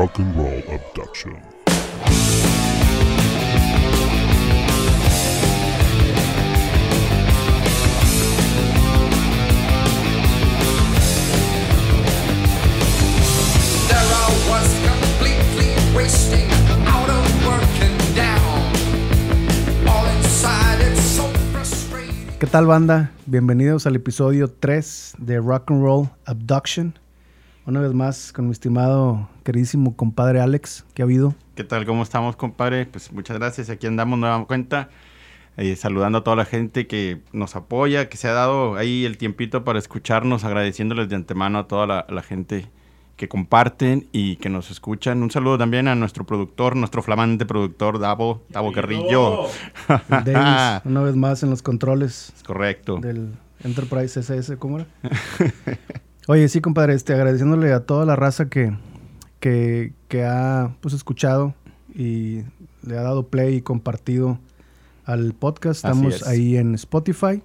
Rock and Roll Abduction. There I was completely wasting, out of work and down. All inside, it's so frustrating. ¿Qué tal banda? Bienvenidos al episodio 3 de Rock and Roll Abduction. Una vez más con mi estimado, queridísimo compadre Alex, que ha habido. ¿Qué tal? ¿Cómo estamos, compadre? Pues muchas gracias. Aquí andamos nueva cuenta. eh, saludando a toda la gente que nos apoya, que se ha dado ahí el tiempito para escucharnos, agradeciéndoles de antemano a toda la, la gente que comparten y que nos escuchan. Un saludo también a nuestro productor, nuestro flamante productor, Davo, Davo Carrillo. Davis, una vez más en los controles Es correcto. del Enterprise SS, ¿cómo era? Oye, sí, compadre, este, agradeciéndole a toda la raza que, que, que ha pues, escuchado y le ha dado play y compartido al podcast. Estamos es. ahí en Spotify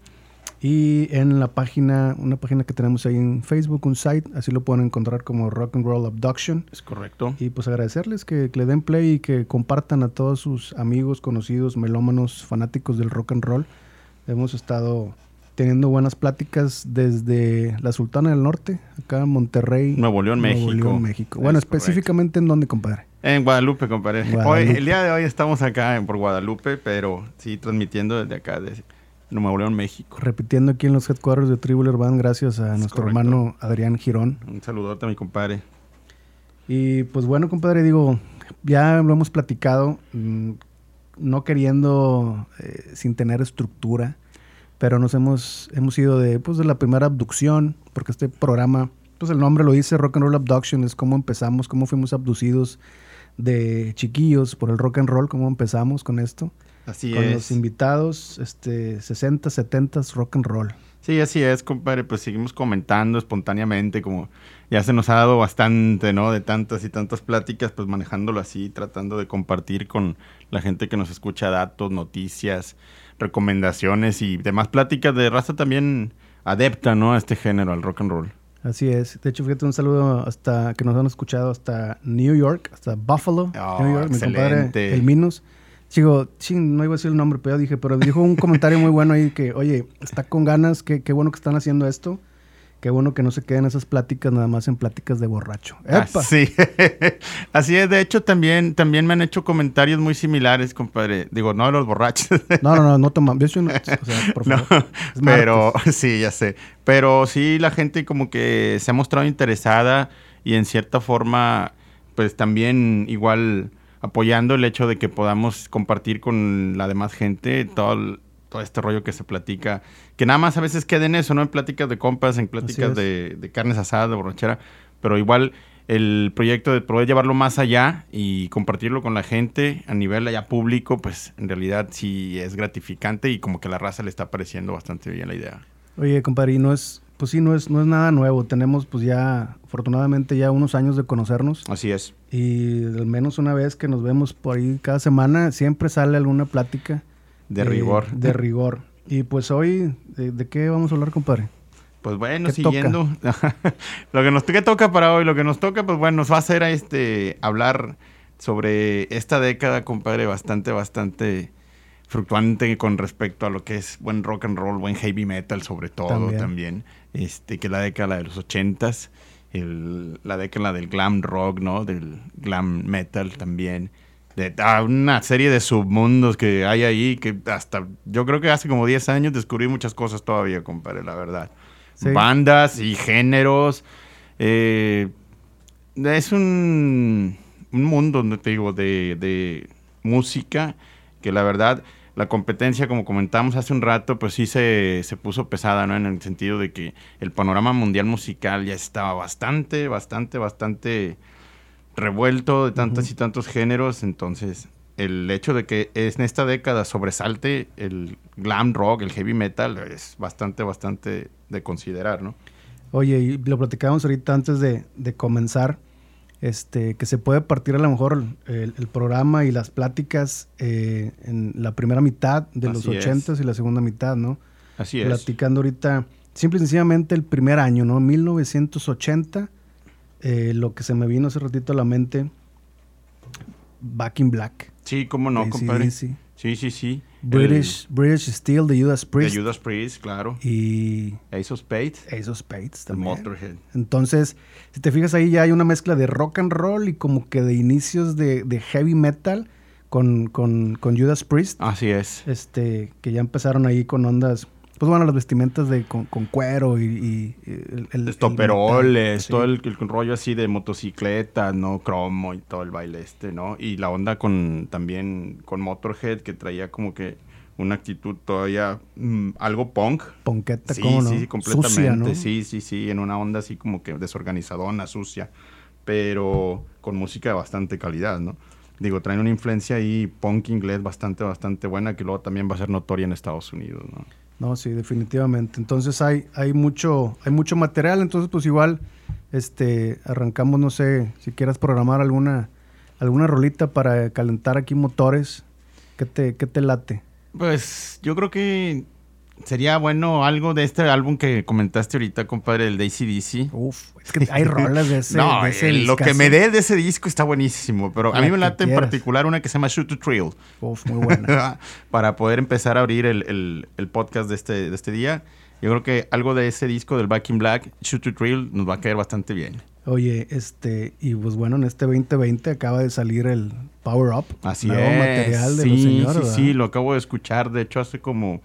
y en la página, una página que tenemos ahí en Facebook, un site, así lo pueden encontrar como Rock and Roll Abduction. Es correcto. Y pues agradecerles que, que le den play y que compartan a todos sus amigos, conocidos, melómanos, fanáticos del rock and roll. Hemos estado teniendo buenas pláticas desde la Sultana del Norte, acá en Monterrey. Nuevo León, México. León, México. Bueno, Es correcto. específicamente en dónde, compadre. En Guadalupe, compadre. Hoy, el día de hoy estamos acá en, por Guadalupe, pero sí transmitiendo desde acá, de Nuevo León, México. Repitiendo aquí en los headquarters de Tribular Band, gracias a nuestro correcto. hermano Adrián Girón. Un saludote a mi compadre. Y pues bueno, compadre, digo, ya lo hemos platicado, mm, no queriendo, eh, sin tener estructura, pero nos hemos, hemos ido de, pues, de la primera abducción, porque este programa, pues el nombre lo dice, Rock and Roll Abduction, es cómo empezamos, cómo fuimos abducidos de chiquillos por el rock and roll, cómo empezamos con esto, Así con es. los invitados, este, 60, 70 rock and roll. Sí, así es, compadre. Pues seguimos comentando espontáneamente, como ya se nos ha dado bastante, ¿no? De tantas y tantas pláticas, pues manejándolo así, tratando de compartir con la gente que nos escucha datos, noticias, recomendaciones y demás pláticas de raza también adepta, ¿no? A este género, al rock and roll. Así es. De hecho, fíjate, un saludo hasta que nos han escuchado hasta New York, hasta Buffalo, Oh, New York, mi compadre, el Minos. Chico, ching, no iba a decir el nombre, pero dije, pero dijo un comentario muy bueno ahí que, oye, está con ganas, qué, qué bueno que están haciendo esto. Qué bueno que no se queden esas pláticas nada más en pláticas de borracho. ¡Epa! Ah, sí, así es. De hecho, también, también me han hecho comentarios muy similares, compadre. Digo, no de los borrachos. No, no, no, no toma. Yo soy un- o sea, por No, favor. Es pero sí, ya sé. Pero sí, la gente como que se ha mostrado interesada y en cierta forma, pues también igual apoyando el hecho de que podamos compartir con la demás gente todo, el- todo este rollo que se platica. Que nada más a veces queda en eso, ¿no? En pláticas de compas, en pláticas de, de carnes asadas, de borrachera. Pero igual el proyecto de poder llevarlo más allá y compartirlo con la gente a nivel allá público, pues en realidad sí es gratificante y como que la raza le está pareciendo bastante bien la idea. Oye, compadre, y no es, pues sí, no es, no es nada nuevo. Tenemos pues ya, afortunadamente ya unos años de conocernos. Así es. Y al menos una vez que nos vemos por ahí cada semana, siempre sale alguna plática. De eh, rigor. De rigor. Y pues hoy, ¿de, de qué vamos a hablar, compadre? Pues bueno, ¿Qué siguiendo. lo que nos ¿qué toca para hoy, lo que nos toca, pues bueno, nos va a hacer este hablar sobre esta década, compadre, bastante, bastante fluctuante con respecto a lo que es buen rock and roll, buen heavy metal, sobre todo También. también. Este, que la década de los ochentas, el- la década del glam rock, ¿no? Del glam metal también. De ah, una serie de submundos que hay ahí que hasta yo creo que hace como 10 años descubrí muchas cosas todavía, compadre, la verdad. Sí. Bandas y géneros. eh, es un, un mundo, no te digo, de, de música que la verdad, la competencia, como comentamos hace un rato, pues sí se, se puso pesada, ¿no? En el sentido de que el panorama mundial musical ya estaba bastante, bastante, bastante revuelto de tantos y tantos géneros. Entonces, el hecho de que en esta década sobresalte el glam rock, el heavy metal, es bastante, bastante de considerar, ¿no? Oye, y lo platicábamos ahorita antes de, de comenzar, este, que se puede partir a lo mejor el, el programa y las pláticas eh, en la primera mitad de los Así es. ochentas y la segunda mitad, ¿no? Así es. Platicando ahorita, simple y sencillamente el primer año, ¿no? 1980, eh, lo que se me vino hace ratito a la mente Back in Black. Sí, cómo no, compadre. Sí, sí, sí. British, British Steel de Judas Priest. de Judas Priest, claro. Y Ace of Spades. Ace of Spades también. Motorhead. Entonces, si te fijas ahí ya hay una mezcla de rock and roll y como que de inicios de, de heavy metal con, con, con Judas Priest. Así es. Este, que ya empezaron ahí con ondas, pues bueno, las vestimentas de con, con cuero y, y el, el- Estoperoles, sí. todo el, el rollo así de motocicleta, ¿no? Cromo y todo el baile este, ¿no? Y la onda con también con Motorhead que traía como que una actitud todavía mm, algo punk. Ponqueta, Sí, ¿cómo no? sí, sí, completamente. Sucia, ¿no? Sí, sí, sí, en una onda así como que desorganizadona, sucia, pero con música de bastante calidad, ¿no? Digo, traen una influencia ahí punk inglés bastante, bastante buena que luego también va a ser notoria en Estados Unidos, ¿no? No, sí, definitivamente. Entonces hay, hay mucho, hay mucho material, entonces pues igual, este, arrancamos, no sé, si quieras programar alguna, alguna rolita para calentar aquí motores. ¿Qué te, qué te late? Pues yo creo que sería bueno algo de este álbum que comentaste ahorita, compadre, el de ACDC. Uf, es que hay rolas de ese. no, de ese el- lo que me dé de ese disco está buenísimo, pero a mí me late en particular una que se llama Shoot to Thrill. Uf, muy buena. para poder empezar a abrir el, el- el podcast de este, de este día. Yo creo que algo de ese disco del Back in Black, Shoot to Thrill, nos va a caer bastante bien. Oye, este, y pues bueno, en este 2020 acaba de salir el Power Up. Así nuevo es. material de sí, los sí, ¿verdad? sí, lo acabo de escuchar, de hecho, hace como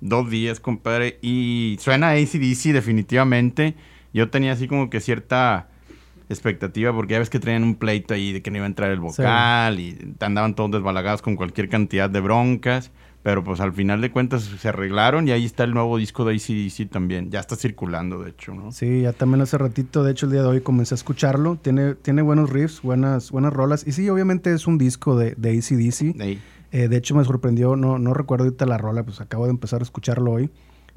dos días, compadre. Y suena ACDC definitivamente. Yo tenía así como que cierta expectativa, porque ya ves que traían un pleito ahí de que no iba a entrar el vocal y andaban todos desbalagados con cualquier cantidad de broncas. Pero pues al final de cuentas se arreglaron y ahí está el nuevo disco de ACDC también. Ya está circulando, de hecho, ¿no? Sí, ya también hace ratito, de hecho el día de hoy comencé a escucharlo. Tiene, tiene buenos riffs, buenas, buenas rolas. Y sí, obviamente es un disco de, de ACDC. Eh, de hecho me sorprendió, no, no recuerdo ahorita la rola, pues acabo de empezar a escucharlo hoy.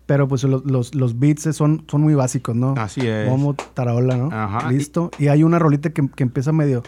Pero pues los, los, los beats son, son muy básicos, ¿no? Así es. Como tarola, ¿no? Ajá. Listo. Y hay una rolita que, que empieza medio...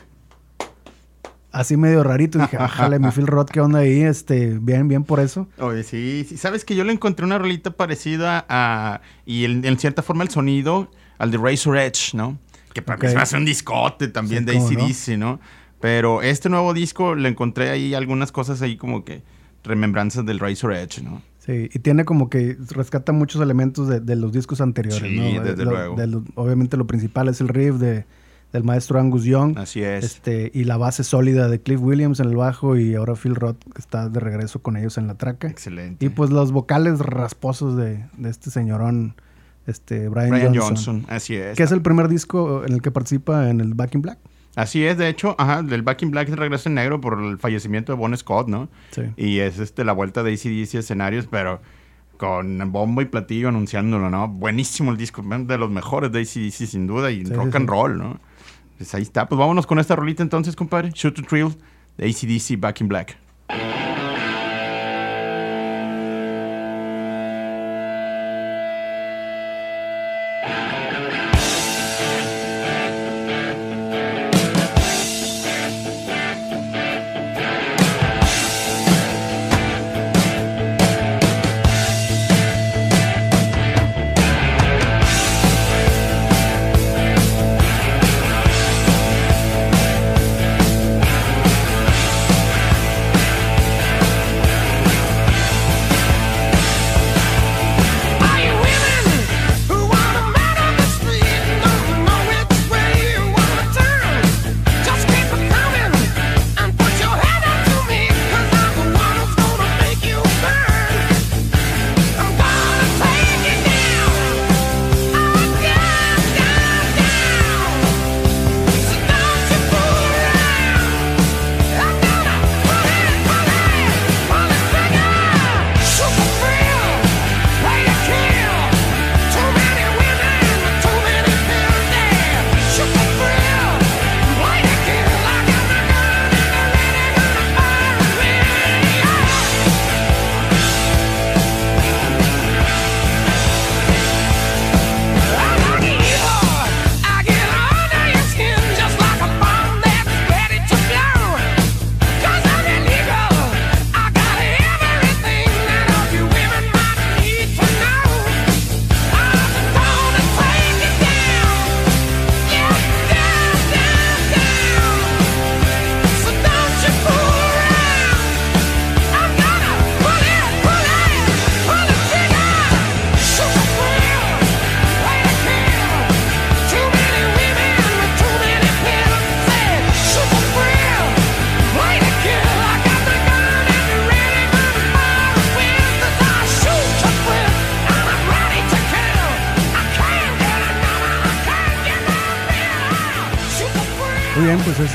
Así medio rarito. Dije, jale, mi Phil Roth, ¿qué onda ahí? Este, bien, bien por eso. Oye, sí, sí. Sabes que yo le encontré una rolita parecida a. Y en, en cierta forma el sonido al de Razor Edge, ¿no? Que para mí Ok. se me hace un discote también Sí, de cómo no. ACDC, ¿no? Pero este nuevo disco le encontré ahí algunas cosas ahí como que remembranzas del Razor Edge, ¿no? Sí, y tiene como que rescata muchos elementos de, de los discos anteriores, Sí, ¿no? desde Lo- luego. de lo- obviamente lo principal es el riff de, del maestro Angus Young. Así es. Este, y la base sólida de Cliff Williams en el bajo y ahora Phil Roth está de regreso con ellos en la traca. Excelente. Y pues los vocales rasposos de, de este señorón, este Brian, Brian Johnson, Johnson. así es. Que es el primer disco en el que participa en el Back in Black. Así es, de hecho, ajá, del Back in Black regreso en negro por el fallecimiento de Bon Scott, ¿no? Sí. Y es este la vuelta de ACDC escenarios, pero con bombo y platillo anunciándolo, ¿no? Buenísimo el disco, de los mejores de ACDC sin duda y Sí, rock sí, and roll, ¿no? Pues ahí está, pues vámonos con esta rolita entonces, compadre. Shoot to Thrill de ACDC Back in Black.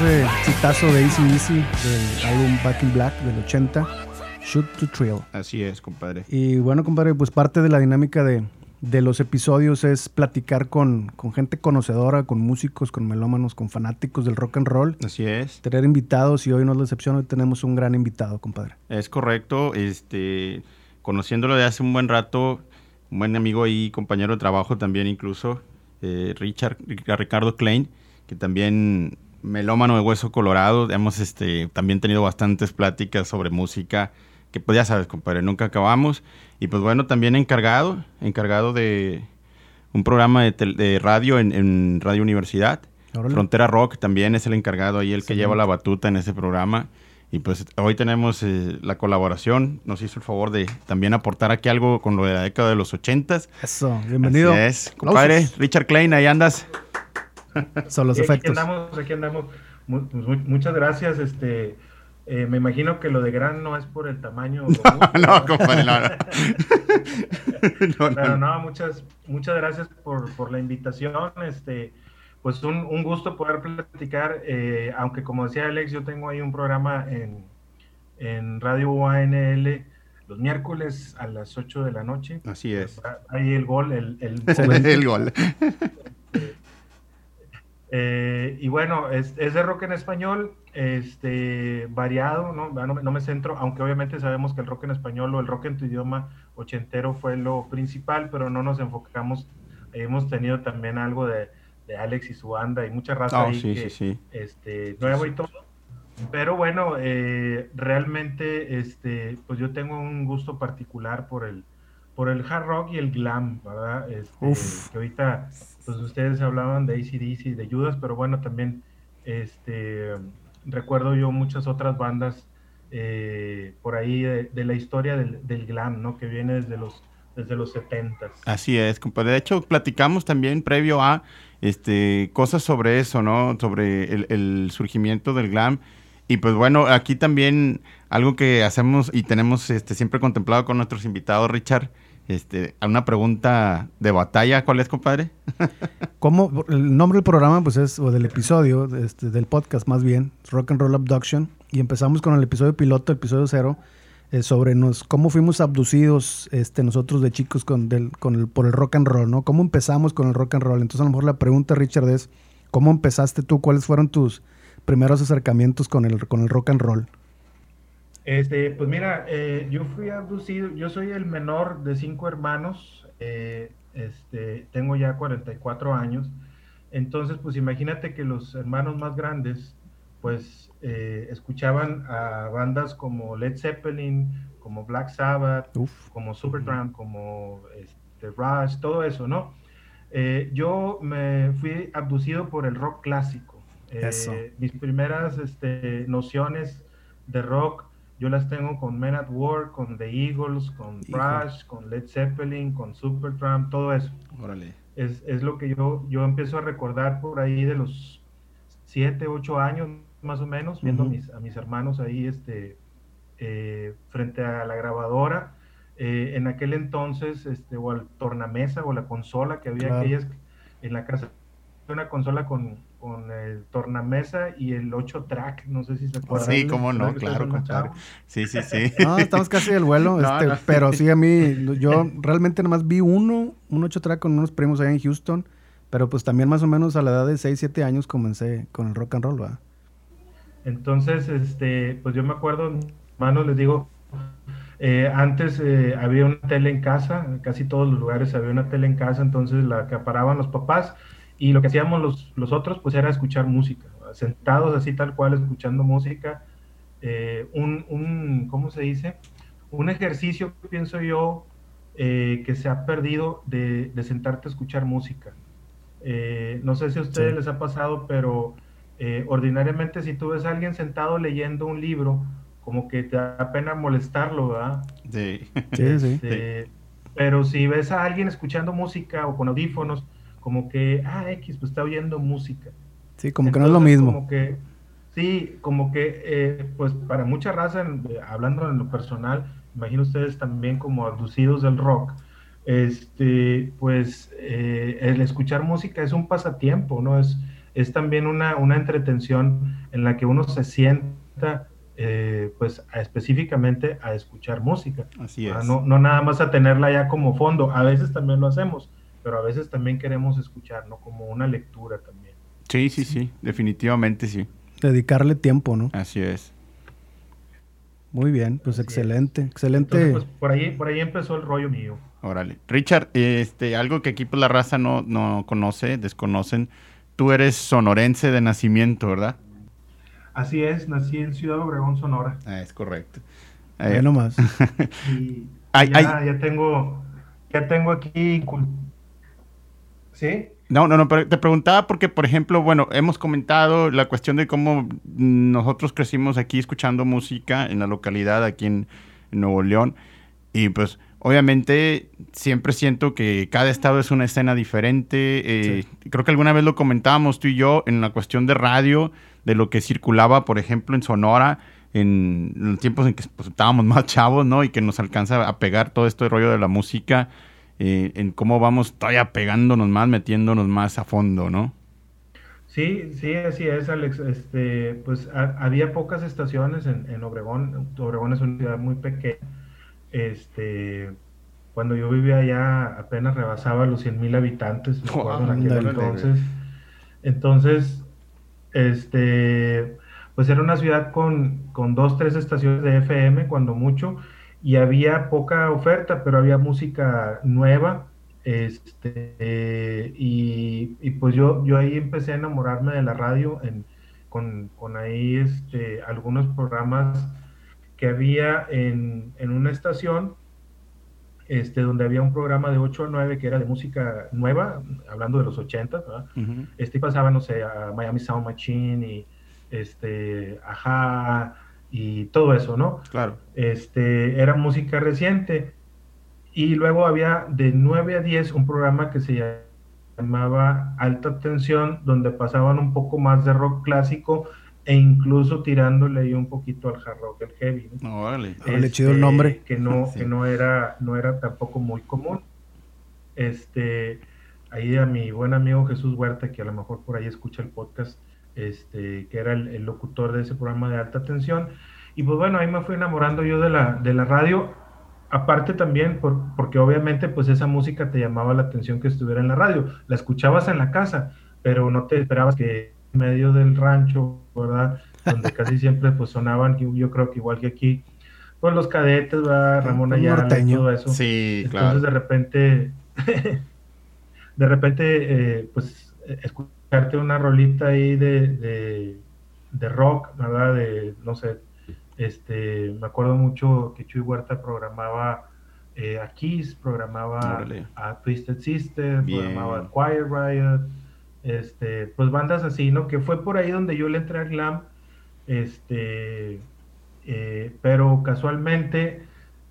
Ese citazo de Easy Easy del álbum Back in Black del 80, Shoot to Thrill. Así es, compadre. Y bueno, compadre, pues parte de la dinámica de, de los episodios es platicar con, con gente conocedora, con músicos, con melómanos, con fanáticos del rock and roll. Así es. Tener invitados y hoy no es la excepción, hoy tenemos un gran invitado, compadre. Es correcto. Este, conociéndolo de hace un buen rato, un buen amigo y compañero de trabajo también incluso, eh, Richard, Ricardo Klein, que también melómano de hueso colorado. Hemos este, también tenido bastantes pláticas sobre música, que pues ya sabes, compadre, nunca acabamos. Y pues bueno, también encargado, encargado de un programa de, radio en, en Radio Universidad. Órale. Frontera Rock también es el encargado ahí, el que lleva la batuta en ese programa. Y pues hoy tenemos eh, la colaboración. Nos hizo el favor de también aportar aquí algo con lo de la década de los ochentas. Eso, bienvenido. Así es. Compadre. Richard Klein, ahí andas. Son los Sí, aquí efectos. andamos, aquí andamos. Pues, mu- muchas gracias. Este, eh, me imagino que lo de gran no es por el tamaño. no, compadre, no, Pero no. no, muchas, muchas gracias por, por la invitación. Este, pues un, un gusto poder platicar. eh, aunque como decía Alex, yo tengo ahí un programa en, en Radio UANL los miércoles a las 8 de la noche. Así es. Ahí el gol, el, el el gol. Eh, y bueno, es, es de rock en español, este, variado, ¿no? No, me- no me centro, aunque obviamente sabemos que el rock en español o el rock en tu idioma ochentero fue lo principal, pero no nos enfocamos, hemos tenido también algo de, de Alex y su banda y mucha raza Oh, ahí sí, que, sí, sí. este, nuevo y todo. Pero bueno, eh, realmente, este, pues yo tengo un gusto particular por el, por el hard rock y el glam, ¿verdad? Este. Que ahorita, pues ustedes hablaban de ACDC de Judas, pero bueno, también, este, recuerdo yo muchas otras bandas eh, por ahí de, la historia del, glam, ¿no? Que viene desde los, desde los 70s. Así es, compadre. De hecho, platicamos también previo a este cosas sobre eso, ¿no? Sobre el, el surgimiento del glam. Y pues bueno, aquí también algo que hacemos y tenemos este, siempre contemplado con nuestros invitados, Richard, este, una pregunta de batalla. ¿Cuál es, compadre? ¿Cómo? El nombre del programa, pues es, o del episodio, este, del podcast más bien, Rock and Roll Abduction. Y empezamos con el episodio piloto, episodio cero, eh, sobre nos, cómo fuimos abducidos este, nosotros de chicos con, del, con el, por el rock and roll, ¿no? ¿Cómo empezamos con el rock and roll? Entonces, a lo mejor la pregunta, Richard, es, ¿cómo empezaste tú? ¿Cuáles fueron tus primeros acercamientos con el, con el rock and roll? Este, pues mira, eh, yo fui abducido, yo soy el menor de cinco hermanos, eh, este, tengo ya 44 años, entonces pues imagínate que los hermanos más grandes pues eh, escuchaban a bandas como Led Zeppelin, como Black Sabbath, Uf. como Supertramp, como este, Rush, todo eso, ¿no? Eh, yo me fui abducido por el rock clásico. Eh, Eso. Mis primeras este, nociones de rock, yo las tengo con Men at Work, con The Eagles, con. Rush, con Led Zeppelin, con Supertramp, todo eso. Órale. Es, es lo que yo, yo empiezo a recordar por ahí de los 7, 8 años más o menos, viendo a, mis, a mis hermanos ahí este, eh, frente a la grabadora. Eh, en aquel entonces, este, o al tornamesa o la consola que había Claro. aquellas en la casa, una consola con, con el tornamesa y el 8 track, no sé si se acuerdan. Sí, cómo no, ¿Verdad que ustedes claro, compadre. Sí, sí, sí. No, estamos casi del vuelo, No, este, no. pero sí a mí, yo realmente nomás vi uno, un ocho track con unos primos allá en Houston, pero pues también más o menos a la edad de 6, 7 años comencé con el rock and roll, ¿verdad? Entonces, este, pues yo me acuerdo, hermanos, les digo, eh, antes eh, había una tele en casa, en casi todos los lugares había una tele en casa, entonces la acaparaban los papás y lo que hacíamos los, los otros pues era escuchar música, sentados así tal cual escuchando música, eh, un, un, ¿cómo se dice? Un ejercicio, pienso yo, eh, que se ha perdido de, de sentarte a escuchar música. Eh, no sé si a ustedes Sí. les ha pasado, pero eh, ordinariamente si tú ves a alguien sentado leyendo un libro, como que te da pena molestarlo, ¿verdad? Sí. Sí, sí. Este, Pero si ves a alguien escuchando música o con audífonos, como que, ah, X, pues está oyendo música. Sí, como que no es lo mismo. Como que, sí, como que, eh, pues para mucha raza, eh, hablando en lo personal, imagino ustedes también como abducidos del rock, este, pues eh, el escuchar música es un pasatiempo, ¿no? Es, es también una, una entretención en la que uno se sienta eh, pues a- específicamente a escuchar música. Así es. No, no nada más a tenerla ya como fondo, a veces también lo hacemos, pero a veces también queremos escuchar, ¿no? Como una lectura también. Sí, sí, sí, definitivamente sí. Dedicarle tiempo, ¿no? Así es. Muy bien, pues Así es. excelente, excelente. Entonces, pues por ahí, por ahí empezó el rollo mío. Órale. Richard, este, algo que aquí pues la raza no, no conoce, desconocen. Tú eres sonorense de nacimiento, ¿verdad? Así es, nací en Ciudad Obregón, Sonora. Ah, es correcto. Ve Eh, nomás. Y Ay, ya, ay. ya tengo, ya tengo aquí. No, no, no, pero te preguntaba porque, por ejemplo, bueno, hemos comentado la cuestión de cómo nosotros crecimos aquí escuchando música en la localidad, aquí en, en Nuevo León, y pues obviamente siempre siento que cada estado es una escena diferente. eh, Creo que alguna vez lo comentábamos tú y yo en la cuestión de radio, de lo que circulaba, por ejemplo, en Sonora, en los tiempos en que pues, estábamos más chavos, ¿no? Y que nos alcanza a pegar todo este rollo de la música eh, en cómo vamos todavía pegándonos más, metiéndonos más a fondo, ¿no? Sí, sí, así es, Alex. Este, pues ha- había pocas estaciones en, en Obregón. Obregón es una ciudad muy pequeña. Este, cuando yo vivía allá apenas rebasaba los 100 mil habitantes, me acuerdo, en aquel entonces. Entonces, este, pues era una ciudad con, con dos, tres estaciones de FM, cuando mucho, y había poca oferta, pero había música nueva. Este, eh, y, y pues yo, yo ahí empecé a enamorarme de la radio en, con, con ahí este, algunos programas que había en, en una estación este, donde había un programa de 8 a 9 que era de música nueva, hablando de los 80, ¿verdad? Ujú. este pasaba, no sé, a Miami Sound Machine y este, Ajá y todo eso, ¿no? Claro. Este, era música reciente. Y luego había de 9 a 10 un programa que se llamaba Alta Tensión, donde pasaban un poco más de rock clásico e incluso tirándole ahí un poquito al hard rock, el heavy. ¿no? No, órale. Órale, chido el nombre. Que no, Sí. que no era, no era tampoco muy común. Este, ahí a mi buen amigo Jesús Huerta, que a lo mejor por ahí escucha el podcast, este, que era el, el locutor de ese programa de alta tensión. Y pues bueno, ahí me fui enamorando yo de la, de la radio. Aparte también, por- porque obviamente pues esa música te llamaba la atención que estuviera en la radio. La escuchabas en la casa, pero no te esperabas que en medio del rancho, ¿verdad? Donde casi siempre pues sonaban, yo creo que igual que aquí, pues los cadetes, ¿verdad? Ramón Un Ayala, todo eso. Sí, Entonces claro. de repente, de repente, eh, pues eh, escucharte una rolita ahí de, de, de rock, ¿verdad? De, no sé, este, me acuerdo mucho que Chuy Huerta programaba eh, a Kiss, programaba Órale. a Twisted Sister, Bien. programaba a Quiet Riot, este, pues bandas así, ¿no? Que fue por ahí donde yo le entré al glam, este, eh, pero casualmente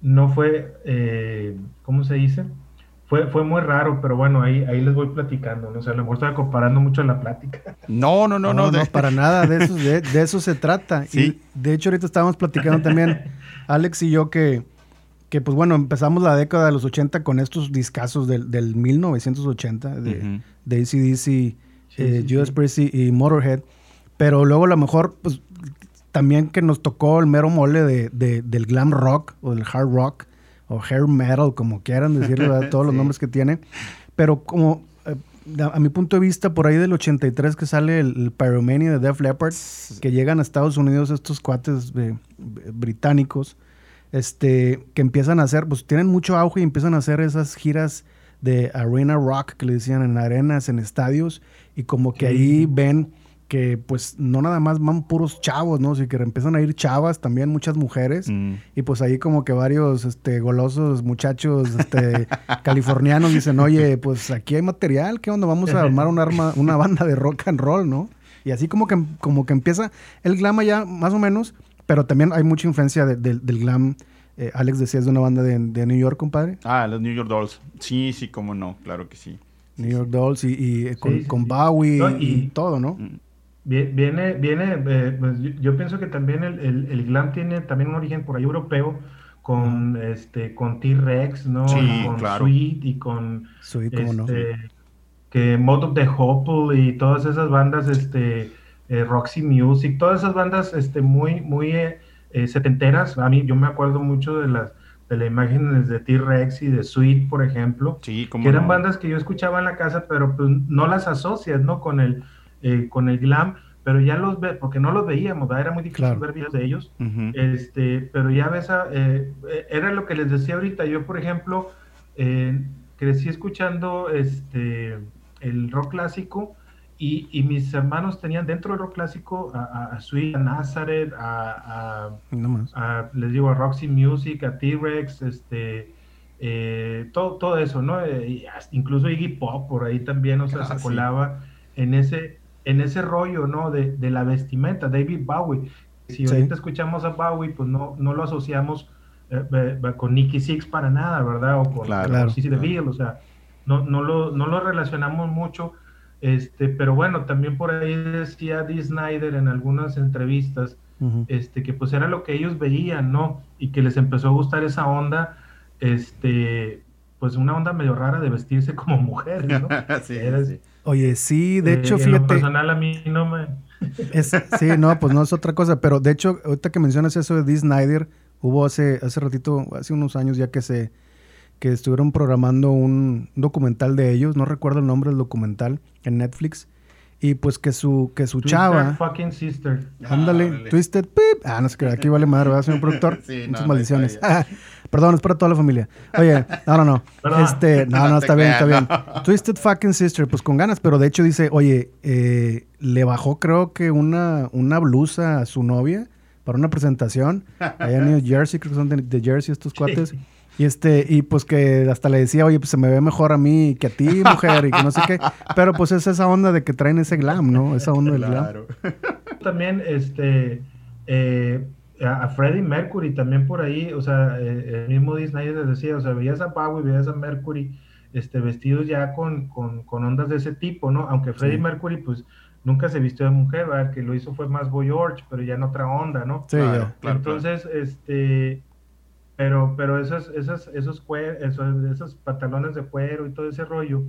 no fue, eh, ¿cómo se dice? Fue, fue muy raro, pero bueno, ahí, ahí les voy platicando, ¿no? O sea, a lo mejor estaba comparando mucho la plática. No, no, no, no. de- para nada, de eso, de, de eso se trata. Sí. Y de hecho ahorita estábamos platicando también, Alex y yo, que, que pues bueno, empezamos la década de los 80 con estos discazos del, del 1980, de, Ujú. de ACDC, eh, sí, Judas sí. Priest y y Motorhead, pero luego a lo mejor, pues también que nos tocó el mero mole de, de- del glam rock o del hard rock o hair metal, como quieran decirlo, ¿verdad? todos los nombres que tiene. Pero como eh, a, mi punto de vista, por ahí del 83 que sale el, el Pyromania de Def Leppard, que llegan a Estados Unidos estos cuates eh, británicos, este, que empiezan a hacer, pues tienen mucho auge y empiezan a hacer esas giras de arena rock que le decían en arenas, en estadios, y como que ahí ven que pues no nada más van puros chavos, ¿no? Sino que empiezan a ir chavas, también muchas mujeres. Mm. Y pues ahí como que varios este, golosos muchachos este, californianos dicen, oye, pues aquí hay material, ¿qué onda? Vamos a armar una, arma, una banda de rock and roll, ¿no? Y así como que, como que empieza el glam ya más o menos, pero también hay mucha influencia de- de- del glam. Eh, Alex decía, es de una banda de, de New York, compadre. Ah, los New York Dolls. Sí, sí, cómo no, claro que sí. New York Dolls y, y, eh, con, Sí, sí, con sí. Bowie No, y, y- todo, ¿no? Mm. Vie- Viene, viene, eh, pues, yo, yo pienso que también el, el- el glam tiene también un origen por ahí europeo con este con T-Rex, ¿no? Sí, con claro. Sweet y con Sí, cómo no. este, que Mode of the Hopple y todas esas bandas, este, eh, Roxy Music, todas esas bandas, este, muy, muy eh, eh, setenteras. A mí, yo me acuerdo mucho de las, de las imágenes de T-Rex y de Sweet, por ejemplo, Sí, como que eran bandas que yo escuchaba en la casa, pero pues no las asocias, ¿no? Con el, eh, con el glam, pero ya los ve, porque no los veíamos, ¿verdad? Era muy difícil Claro. ver videos de ellos. Este, pero ya ves, a- eh, era lo que les decía ahorita. Yo, por ejemplo, eh, crecí escuchando este, el rock clásico y, y mis hermanos tenían dentro del rock clásico a, Sweet, a Nazareth, a, a- No más. a, les digo, a Roxy Music, a T-Rex, este, eh, todo, todo eso, ¿no? Eh, incluso Iggy Pop por ahí también, o sea, Ah, se sí. colaba en ese, en ese rollo, ¿no? De, de la vestimenta, David Bowie. Si Sí. ahorita escuchamos a Bowie, pues no, no lo asociamos eh, eh, con Nicky Six para nada, ¿verdad? O con, Claro, claro, claro. DeVille, o sea, no, no, lo, no lo relacionamos mucho. Este, pero bueno, también por ahí decía Dee Snyder en algunas entrevistas este, que pues era lo que ellos veían, ¿no? Y que les empezó a gustar esa onda, este, pues una onda medio rara de vestirse como mujeres, ¿no? Sí, Eres- sí. Oye, sí, de Eh, hecho, en lo personal a mí no me... Es, sí, no, pues no es otra cosa, pero de hecho, ahorita que mencionas eso de Dee Snyder, hubo hace, hace ratito, hace unos años ya que se que estuvieron programando un documental de ellos, no recuerdo el nombre del documental, en Netflix, y pues que su, que su Twister chava, fucking sister. ándale, Ándale. Twisted Pip, ah, no sé qué, aquí vale madre, ¿verdad, señor productor? Sí, Muchas no maldiciones. Perdón, es para toda la familia. Oye, no, no, no. Perdón. Este, no, No está bien, está bien. Twisted fucking sister, pues con ganas, pero de hecho dice, oye, eh, le bajó creo que una, una blusa a su novia para una presentación allá en New Jersey, creo que son de, de Jersey estos cuates. Y este, y pues que hasta le decía, oye, pues se me ve mejor a mí que a ti, mujer, y que no sé qué. Pero pues es esa onda de que traen ese glam, ¿no? Esa onda del glam. Claro. También, este, eh, a, Freddie Mercury también por ahí, o sea, eh, el mismo Disney les decía, o sea, veías a Bowie, veías a Mercury, este, vestidos ya con, con, con ondas de ese tipo, ¿no? Aunque Freddie Sí. Mercury, pues, nunca se vistió de mujer, ¿verdad? El que lo hizo fue más Boy George, pero ya en otra onda, ¿no? Sí, Claro, claro, Entonces, este, pero, pero esos, esos, esos, esos, esos pantalones de cuero y todo ese rollo,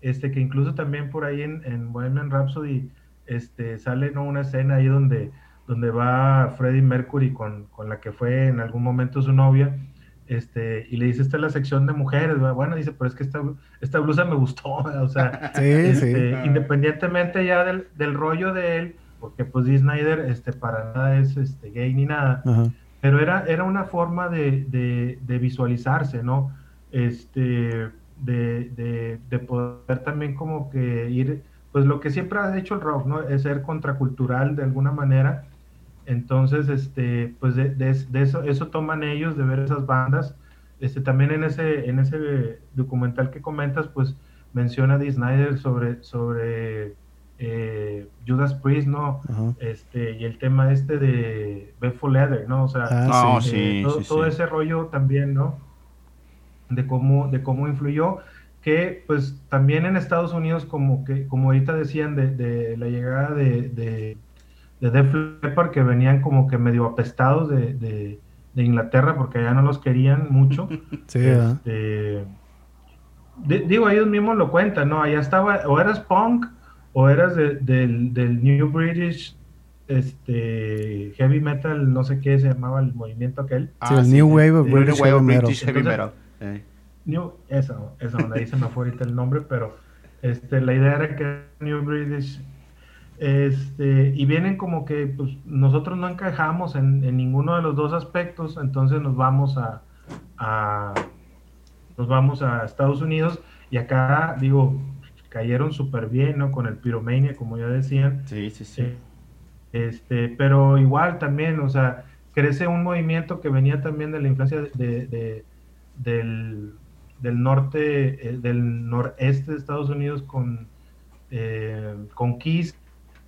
este, que incluso también por ahí en, en Bohemian Rhapsody, este, sale ¿no? una escena ahí donde, donde va Freddie Mercury con, con la que fue en algún momento su novia, este, y le dice, esta es la sección de mujeres, ¿verdad? bueno, dice, pero es que esta, esta blusa me gustó, o sea, Sí, este, sí. independientemente ya del, del rollo de él, porque pues Dee Snyder, este, para nada es este, gay ni nada, Ajá. Pero era, era una forma de, de- de visualizarse, ¿no? Este, de, de- de poder también como que ir, pues lo que siempre ha hecho el rock, ¿no? Es ser contracultural de alguna manera. Entonces, este, pues de, eso, eso toman ellos, de ver esas bandas. Este, también en ese, en ese documental que comentas, pues menciona a Snyder sobre, sobre eh, Judas Priest, ¿no? Este y el tema este de Bedford Leather, ¿no? O sea, Ah, sí. sí, eh, todo, sí, todo sí. ese rollo también, ¿no? De cómo, de cómo influyó, que pues también en Estados Unidos, como que, como ahorita decían, de, de la llegada de, de, de Def Leppard, que venían como que medio apestados de, de, de Inglaterra, porque allá no los querían mucho. Sí. Este, di- digo, ellos mismos lo cuentan, ¿no? Allá estaba, o eras punk, o eras de- del, del New British este, Heavy Metal, no sé qué se llamaba el movimiento aquel. Sí, el New Wave of sí, British New Wave of Heavy Metal. British Heavy Entonces- Metal. Eh. New, esa, esa onda, ahí se me fue ahorita el nombre, pero este, la idea era que New British, este, y vienen como que pues, nosotros no encajamos en, en ninguno de los dos aspectos, entonces nos vamos a, a- nos vamos a Estados Unidos y acá, digo, cayeron súper bien, ¿no? Con el Pyromania, como ya decían, Sí, sí, sí. eh, Este, pero igual también, o sea, crece un movimiento que venía también de la influencia de, de- del, del norte, eh, del noreste de Estados Unidos con, eh, con Kiss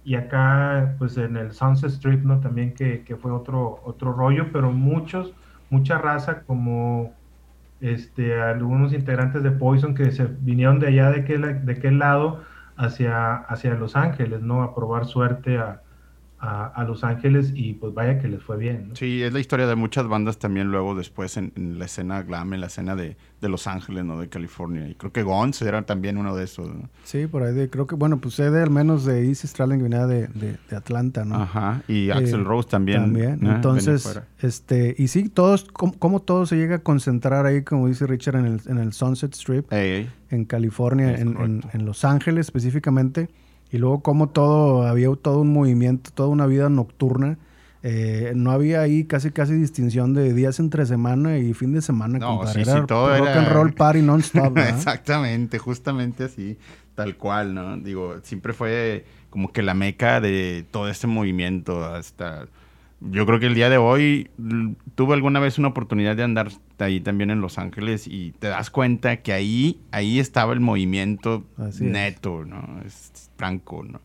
y acá pues en el Sunset Strip, ¿no? También que, que fue otro, otro rollo, pero muchos, mucha raza como este, algunos integrantes de Poison que se vinieron de allá de aquel, de lado hacia, hacia Los Ángeles, ¿no? A probar suerte a, a, a Los Ángeles y pues vaya que les fue bien. ¿no? Sí, es la historia de muchas bandas también luego después en, en la escena glam, en la escena de, de Los Ángeles, ¿no? De California. Y creo que Guns era también uno de esos. ¿no? Sí, por ahí de, creo que, bueno, pues sé de al menos de Easy Stralin que venía de, de, de Atlanta, ¿no? Ajá. Y Eh, Axel Rose también. También. Entonces, este, y sí, todos, cómo, cómo todo se llega a concentrar ahí, como dice Richard, en el, en el Sunset Strip, Ey, ey. en California, en, en Los Ángeles específicamente, y luego cómo todo, había todo un movimiento, toda una vida nocturna. Eh, no había ahí casi casi distinción de días entre semana y fin de semana. No, compadre. sí, sí, todo rock era- and roll party non-stop. Exactamente, justamente así, tal cual, ¿no? Digo, siempre fue como que la meca de todo este movimiento hasta... Yo creo que el día de hoy tuve alguna vez una oportunidad de andar ahí también en Los Ángeles y te das cuenta que ahí, ahí estaba el movimiento Así es. neto, ¿no? Es franco, ¿no?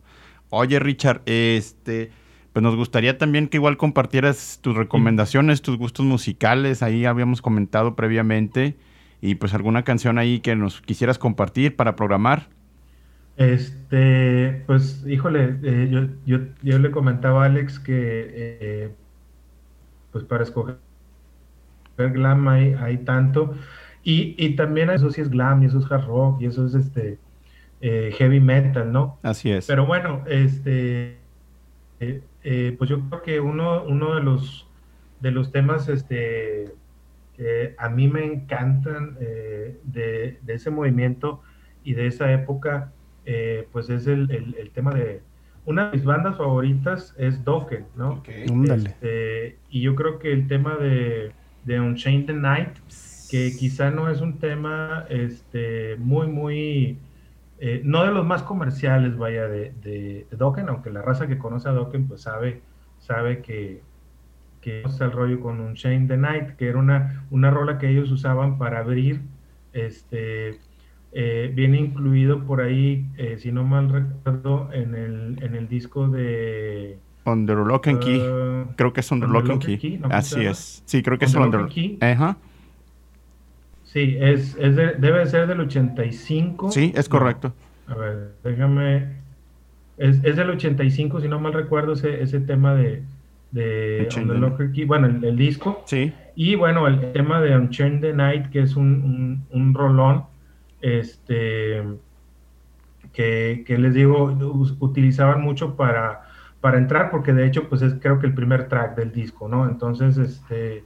Oye, Richard, este, pues nos gustaría también que igual compartieras tus recomendaciones, tus gustos musicales, ahí habíamos comentado previamente, y pues alguna canción ahí que nos quisieras compartir para programar. Este, pues, híjole, eh, yo, yo, yo le comentaba a Alex que, eh, pues, para escoger glam hay, hay tanto, y, y también eso sí es glam, y eso es hard rock, y eso es este eh, heavy metal, ¿no? Así es. Pero bueno, este, eh, eh, pues yo creo que uno, uno de los de los temas este, que a mí me encantan de, de ese movimiento y de esa época, eh, pues es el, el- el tema de una de mis bandas favoritas es Dokken, ¿no? Este, y yo creo que el tema de, de Unchained the Night, que quizá no es un tema este, muy, muy, eh, no de los más comerciales, vaya, de, de, de Dokken, aunque la raza que conoce a Dokken, pues sabe, sabe que, que es el rollo con Unchained the Night, que era una, una rola que ellos usaban para abrir, este, eh, viene incluido por ahí, eh, si no mal recuerdo, en el, en el disco de... Under Lock and Key. uh, creo que es Under Under Lock and Lock and Key. Key, ¿no? ¿Cómo se Así es. Sí, creo que es Under Under Lock and Key. Ajá. Sí, es, es de- debe ser del 85. Sí, es No, correcto. a ver, déjame. Es, es del 85, si no mal recuerdo, ese, ese tema de, de Unchained the the Locker Key, bueno, el, el disco. Sí. Y bueno, el tema de Unchained the Night, que es un, un, un rolón, este, que, que les digo, utilizaban mucho para, para entrar, porque de hecho, pues es creo que el primer track del disco, ¿no? Entonces, este,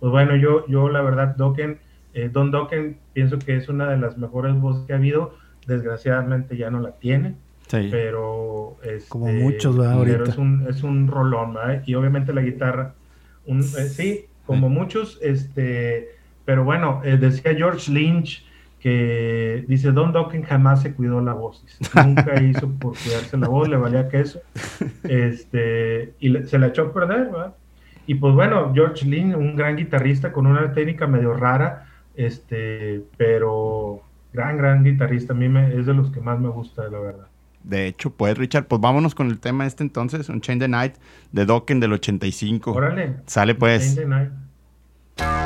pues bueno, yo, yo la verdad, Dokken, eh, Don Dokken, pienso que es una de las mejores voces que ha habido, desgraciadamente ya no la tiene, Sí. pero este, Como muchos, ¿verdad? pero Ahorita. es un es un rolón ¿verdad? y obviamente la guitarra un, eh, sí como muchos este pero bueno eh, decía George Lynch que dice Don Dokken jamás se cuidó la voz nunca hizo por cuidarse la voz le valía queso este y le- se la echó a perder ¿verdad? y pues bueno George Lynch un gran guitarrista con una técnica medio rara este pero gran gran guitarrista a mí me, es de los que más me gusta la verdad De hecho, pues, Richard, pues vámonos con el tema este entonces, Unchained the Night, de Dokken del 85. órale Sale pues. Sunday night.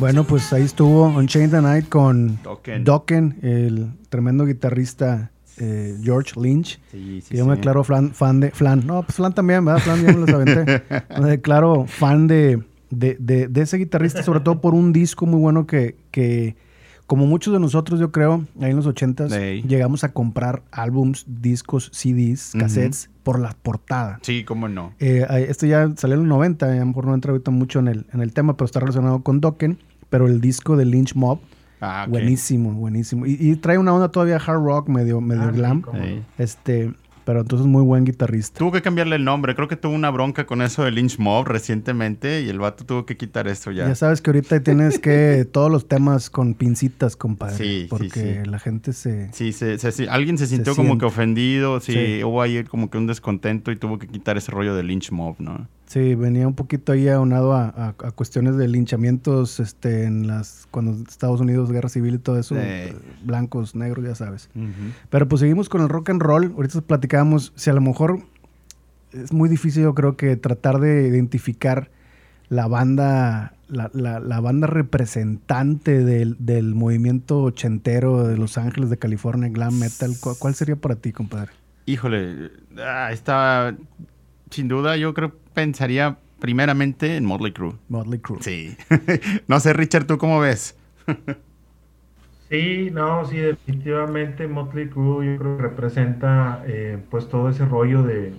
Bueno, pues ahí estuvo Unchained the Night con Dokken. Dokken, el tremendo guitarrista eh, George Lynch. Sí, sí, que yo me declaro fan, fan de Flan. No, pues Flan también, ¿verdad? Flan ya me los aventé. me declaro fan de, de, de- de ese guitarrista, sobre todo por un disco muy bueno que, que como muchos de nosotros, yo creo, ahí en los ochentas, Ey. llegamos a comprar álbums, discos, CDs, cassettes por la portada. Sí, cómo no. Eh, esto ya salió en los 90, a lo mejor no entra ahorita mucho en el, en el tema, pero está relacionado con Dokken. Pero el disco de Lynch Mob, Ah, buenísimo, buenísimo. Y, y trae una onda todavía hard rock, medio, medio Ah, sí, glam. Sí. Este, pero entonces muy buen guitarrista. Tuvo que cambiarle el nombre. Creo que tuvo una bronca con eso de Lynch Mob recientemente y el vato tuvo que quitar esto ya. Ya. sabes que ahorita tienes que todos los temas con pincitas, compadre. Sí, sí, porque sí. la gente se. Sí, se, se- sí, alguien se sintió Se como siente. que ofendido, sí, Sí. hubo ahí como que un descontento y tuvo que quitar ese rollo de Lynch Mob, ¿no? Sí, venía un poquito ahí aunado a, a- a cuestiones de linchamientos este, en las. Cuando Estados Unidos, guerra civil y todo eso. Sí. eh, Blancos, negros, ya sabes. Pero pues seguimos con el rock and roll. Ahorita platicábamos, si a lo mejor es muy difícil, yo creo que tratar de identificar la banda, la, la- la banda representante del, del movimiento ochentero de Los Ángeles de California, glam metal. ¿Cu- ¿Cuál sería para ti, compadre? Híjole, ah, está, sin duda yo creo pensaría primeramente en Motley Crue. Motley Crue. Sí. no sé, Richard, ¿tú cómo ves? Sí, no, sí, definitivamente Motley Crue yo creo que representa eh, pues todo ese rollo de,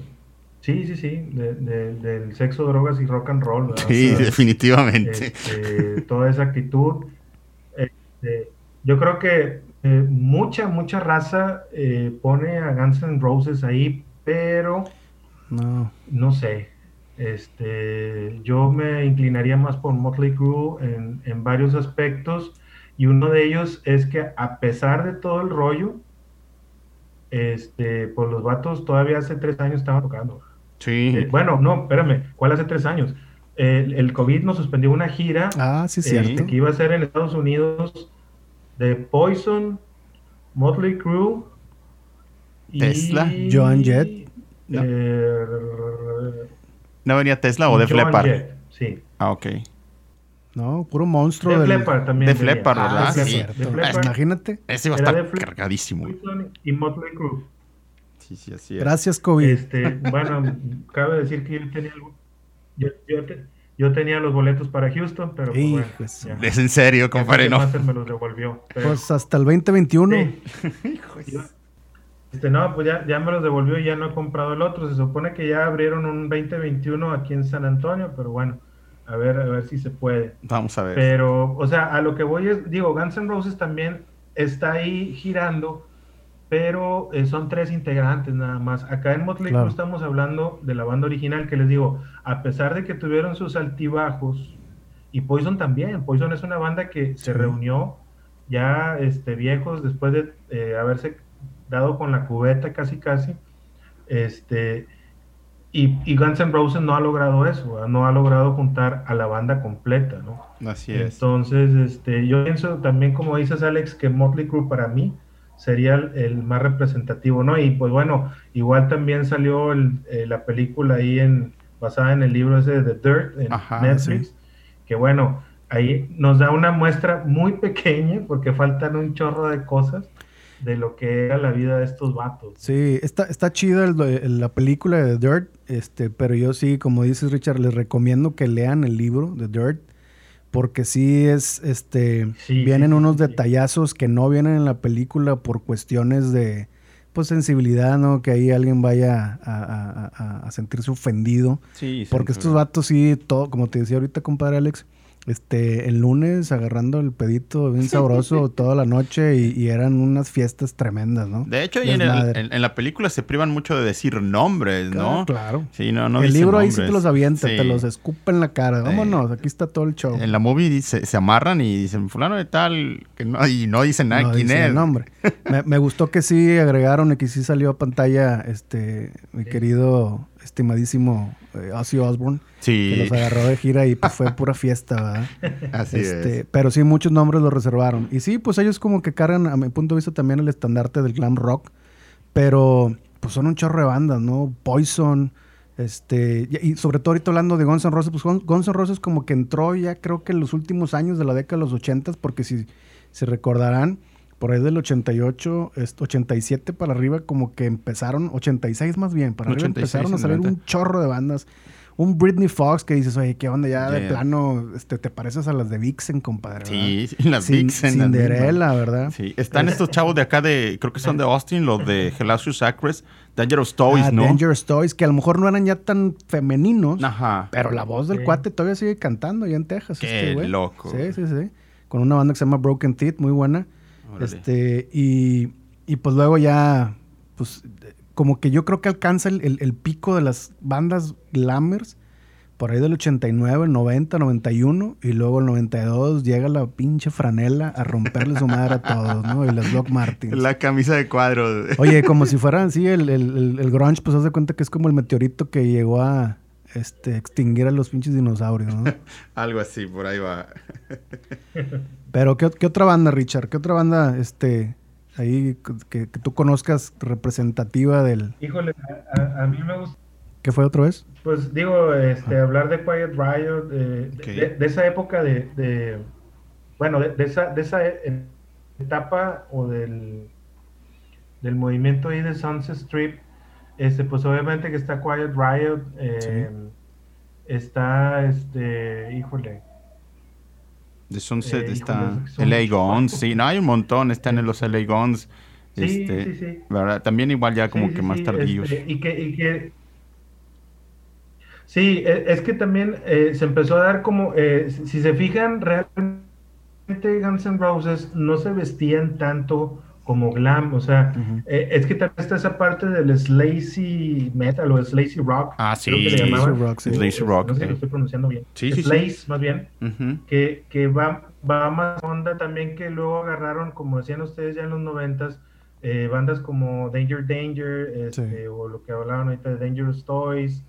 sí, sí, sí, de- de- del sexo, drogas y rock and roll. ¿verdad? O Sí, sea, definitivamente. este, toda esa actitud. Este, yo creo que eh, mucha, mucha raza eh, pone a Guns N' Roses ahí, pero No. no sé. Este, yo me inclinaría más por Motley Crue en, en varios aspectos y uno de ellos es que a pesar de todo el rollo, este, pues los vatos todavía hace tres años estaban tocando. Sí. Eh, bueno, no, espérame, ¿cuál hace tres años? El, el COVID nos suspendió una gira Ah, sí, este, cierto. que iba a ser en Estados Unidos de Poison, Motley Crue y Tesla. Joan Jett. No. eh, ¿No venía Tesla o Joan Leppard? Jett, sí. Ah, ok. No, puro monstruo del... Leppard también. Venía. Leppard, Ah, ¿verdad? sí, es Sí. Def. Imagínate. Ese iba a estar cargadísimo. Y Motley Crue. Sí, sí, así es. Gracias, COVID. Este, bueno, cabe decir que yo tenía, algo- yo, yo te- yo tenía los boletos para Houston, pero pues, bueno, Hijo de ya. Es en serio, compadre, ¿no? Me los devolvió. pero- Pues hasta el 2021. Sí. Este, no, pues ya, ya me los devolvió y ya no he comprado el otro. Se supone que ya abrieron un 2021 aquí en San Antonio, pero bueno, a ver, a ver si se puede. Vamos a ver. Pero, o sea, a lo que voy es, digo, Guns N' Roses también está ahí girando, pero eh, son tres integrantes nada más. Acá en Motley Claro. Crue estamos hablando de la banda original, que les digo, a pesar de que tuvieron sus altibajos, y Poison también, Poison es una banda que se reunió ya este, viejos después de eh, haberse dado con la cubeta casi casi, este, y, y Guns N' Roses no ha logrado eso, ¿verdad? no ha logrado juntar a la banda completa, ¿no? Así es. Entonces, este, yo pienso también, como dices, Alex, que Motley Crue para mí sería el, el más representativo, ¿no? Y pues bueno, igual también salió el- eh, la película ahí en, basada en el libro ese de The Dirt en Ajá, Netflix, que bueno, ahí nos da una muestra muy pequeña, porque faltan un chorro de cosas de lo que era la vida de estos vatos. Sí, está, está chida el- el- la película de The Dirt, este, pero yo sí, como dices Richard, les recomiendo que lean el libro de Dirt, porque sí es, este, Sí, vienen sí, unos sí, sí. detallazos que no vienen en la película por cuestiones de, pues, sensibilidad, ¿no? Que ahí alguien vaya a, a- a- a sentirse ofendido. Sí, Porque estos vatos sí, todo, como te decía ahorita, compadre Alex, este, el lunes agarrando el pedito bien sabroso toda la noche y, y eran unas fiestas tremendas, ¿no? De hecho, y en, el- Desmadre. en- en la película se privan mucho de decir nombres, ¿no? Claro. Sí, no, no el libro ahí sí te los avienta, Sí. te los escupa en la cara. Sí. Vámonos, aquí está todo el show. En la movie dice- se amarran y dicen fulano de tal, que no, y no dicen nada No quién es. el nombre. me, me gustó que sí agregaron y que sí salió a pantalla este mi querido estimadísimo eh, Ozzy Osbourne, que Sí, los agarró de gira y pues fue pura fiesta, ¿verdad? así Este, es. pero sí, muchos nombres los reservaron. Y sí, pues ellos como que cargan, a mi punto de vista, también el estandarte del glam rock. Pero pues son un chorro de bandas, ¿no? Poison, Este, y sobre todo ahorita hablando de Guns N' Roses, pues Gun- Guns N' Roses como que entró ya creo que en los últimos años de la década de los 80, porque si se recordarán, por ahí del 88, este, 87 para arriba, como que empezaron, 86 más bien, para arriba 86, empezaron a salir 90. un chorro de bandas. Un Britney Fox que dices, oye, ¿qué onda? Ya de plano este, te pareces a las de Vixen, compadre. Sí, ¿verdad? sí, las Vixen, las Cinderella, ¿verdad? Sí, están estos chavos de acá de, creo que son de Austin, los de Gelasius Acres, Dangerous Toys, Ah, ¿no? Dangerous Toys, que a lo mejor no eran ya tan femeninos. Ajá. Pero la voz del Sí. cuate todavía sigue cantando allá en Texas. Qué este güey. loco. Sí, sí, sí. Con una banda que se llama Broken Teeth, muy buena. Órale. Este, y, y pues luego ya, pues, como que yo creo que alcanza el, el- el pico de las bandas glamers por ahí del 89, el 90, 91, y luego el 92 llega la pinche franela a romperle su madre a todos, ¿no? Y las Doc Martins. La camisa de cuadro. Oye, como si fueran así, el, el, el- el grunge, pues haz de cuenta que es como el meteorito que llegó a este, extinguir a los pinches dinosaurios, ¿no? Algo así, por ahí va. Pero, ¿qué, qué otra banda, Richard? ¿Qué otra banda, este, ahí que, que tú conozcas representativa del... Híjole, a, a- mí me gusta, ¿Qué fue otra vez? pues digo, este, hablar de Quiet Riot, de, de- Ok. de- de esa época de, de- bueno, de, de esa, de esa e- etapa o del, del movimiento ahí de Sunset Strip, este, pues obviamente que está Quiet Riot, eh, está, este, híjole, De Sunset Eh, está LA. Guns. Sí, no, hay un montón. Están en los LA Guns. Sí, este, sí, sí. ¿verdad? También igual ya como que más tardíos. este, y que, y que- sí, e- es que también eh, se empezó a dar como, eh, si si se fijan, realmente Guns N' Roses no se vestían tanto como glam, o sea, eh, es que también está esa parte del Slazy Metal o Slazy Rock. Ah, creo que sí. le llamaban. Slazy Rock, sí. Slazy Rock, No sé si sí. lo estoy pronunciando bien. Sí, sí, sí. Slaze, más bien que, que va, va más onda también que luego agarraron, como decían ustedes ya en los noventas, eh, bandas como Danger Danger, este, Sí. o lo que hablaban ahorita de Dangerous Toys,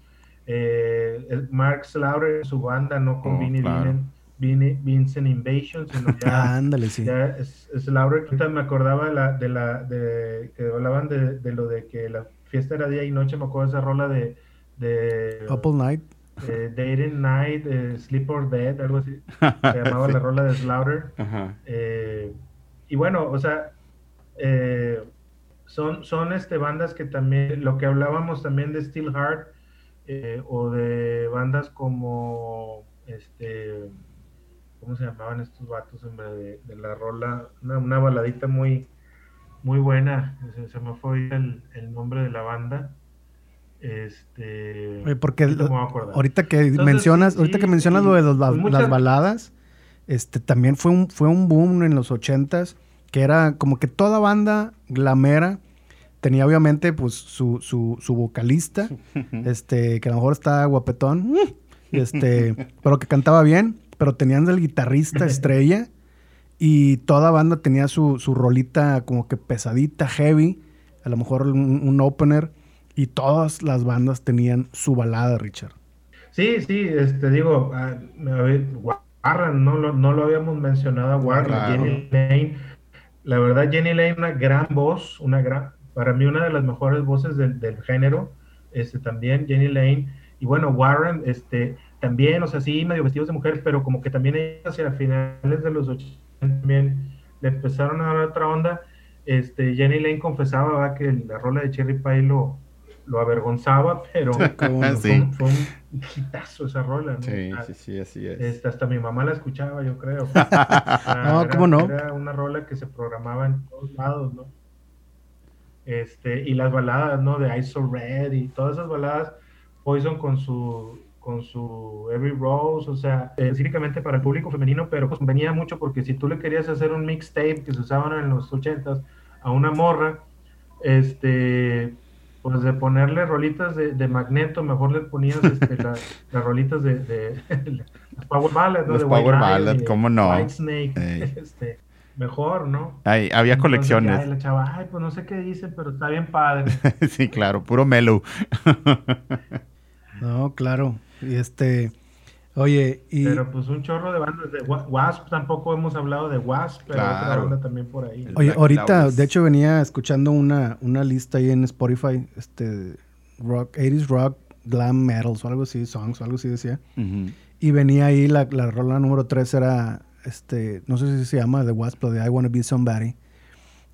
eh, el Mark Slaughter, su banda, no con Oh, Vinnie claro. Vincent Invasion, sino Ah, ya, ándale, sí. ya es, es Slaughter. Ahorita me acordaba de la, de la, de, que hablaban de, de lo de que la fiesta era día y noche, me acuerdo de esa rola de, de Couple Night. eh, Day and Night, eh, Sleep or Dead, algo así. Se llamaba Sí. la rola de Slaughter. Ajá. Eh, y bueno, o sea, eh, son, son este, bandas que también, lo que hablábamos también de Steel Heart, eh, o de bandas como, este, ¿cómo se llamaban estos vatos, hombre? De, de la rola, una, una baladita muy, muy buena, se, se me fue el, el nombre de la banda. Este, Oye, porque ahorita lo- me voy a acordar. ahorita que Entonces, mencionas, sí, ahorita que mencionas sí, lo de los pues muchas- las baladas, este también fue un, fue un boom en los ochentas, que era como que toda banda glamera tenía obviamente pues su, su, su vocalista, este, que a lo mejor está guapetón, este, pero que cantaba bien, pero tenían el guitarrista estrella y toda banda tenía su, su rolita como que pesadita, heavy, a lo mejor un, un opener, y todas las bandas tenían su balada, Richard. Sí, sí, este, digo, ah, a Warren, no lo, no lo habíamos mencionado a Warren, Claro. Jenny Lane. La verdad, Jenny Lane, una gran voz, una gran, para mí una de las mejores voces del, del género, este, también Jenny Lane. Y bueno, Warren, este, también, o sea, sí, medio vestidos de mujer, pero como que también hacia finales de los 80 también le empezaron a dar otra onda. Este, Jenny Lane confesaba ¿verdad? que la rola de Cherry Pie lo, lo avergonzaba, pero fue, un- fue un hitazo esa rola, ¿no? Sí, Ah, sí, sí, así es. este, hasta mi mamá la escuchaba, yo creo. Ah, No, ¿cómo no? Era una rola que se programaba en todos lados, ¿no? Este, y las baladas, ¿no? De I So Red y todas esas baladas, Poison con su con su Every Rose, o sea, específicamente para el público femenino, pero pues venía mucho porque si tú le querías hacer un mixtape que se usaban en los ochentas a una morra, este, pues de ponerle rolitas de, de magneto, mejor le ponías este, la- las rolitas de, de- las Power Ballads, ¿no? Las de Power White Ballad, ¿cómo no? Whitesnake, Ey. este, mejor, ¿no? Ay, había Entonces, colecciones. ay, la chava, ay, pues no sé qué dicen, pero está bien padre. sí, claro, puro mellow. No, claro. Y este, oye, y Pero pues un chorro de bandas de Wa- Wasp, tampoco hemos hablado de Wasp, pero otra Claro. banda también por ahí. El- oye, Black ahorita, de hecho venía escuchando una, una lista ahí en Spotify, este rock, 80s rock glam metals o algo así, songs o algo así decía. Ujú. Y venía ahí la, la rola número 3 era, este, no sé si se llama The Wasp o de I Wanna Be Somebody.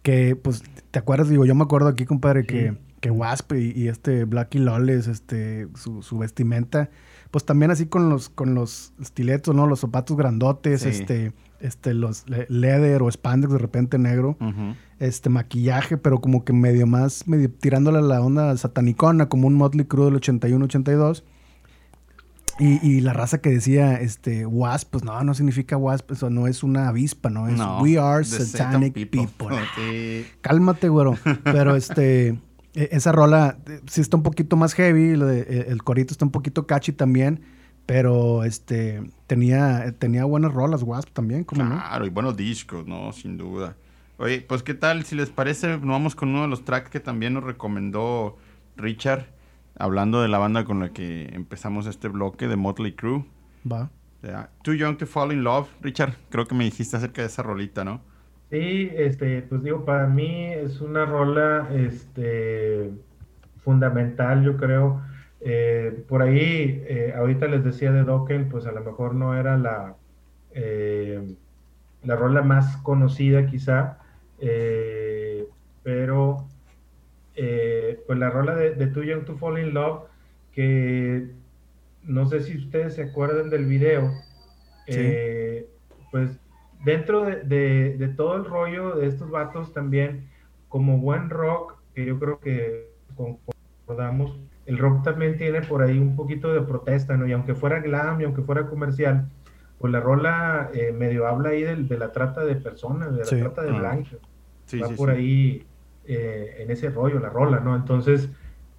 Que, pues, ¿te acuerdas? Digo, yo me acuerdo aquí, compadre, que, que Wasp y, y este Blackie Lawless, este, su, su vestimenta, pues también así con los, con los estiletos, ¿no? Los zapatos grandotes, Sí. este, este, los le- leather o spandex de repente negro este maquillaje, pero como que medio más, medio tirándole a la onda satanicona, como un Motley Crue del 81-82. Y, y la raza que decía, este, wasp, pues no, no significa wasp, eso no es una avispa, no, es No, we are satanic Satan people. Sí. Cálmate, güero. Pero este, esa rola eh, sí está un poquito más heavy, eh, el corito está un poquito catchy también, pero este, tenía, tenía buenas rolas, wasp también, como no. Claro, y buenos discos, ¿no? Sin duda. Oye, pues qué tal, si les parece, nos vamos con uno de los tracks que también nos recomendó Richard, hablando de la banda con la que empezamos este bloque de Motley Crue. Va. Too Young to Fall in Love. Richard, creo que me dijiste acerca de esa rolita, ¿no? Sí, este, pues digo, para mí es una rola, este, fundamental, yo creo. Eh, por ahí, eh, ahorita les decía de Dokken, pues a lo mejor no era la, eh, la rola más conocida quizá, pero pues la rola de, de Too Young to Fall in Love, que no sé si ustedes se acuerdan del video, Sí. pues dentro de, de- de todo el rollo de estos vatos también, como buen rock, que yo creo que concordamos, el rock también tiene por ahí un poquito de protesta, ¿no? Y aunque fuera glam y aunque fuera comercial, pues la rola eh, medio habla ahí del- de, la trata de personas, de la Sí. trata de Ah. blancas Sí, va sí, por sí. ahí eh, en ese rollo, la rola, ¿no? Entonces,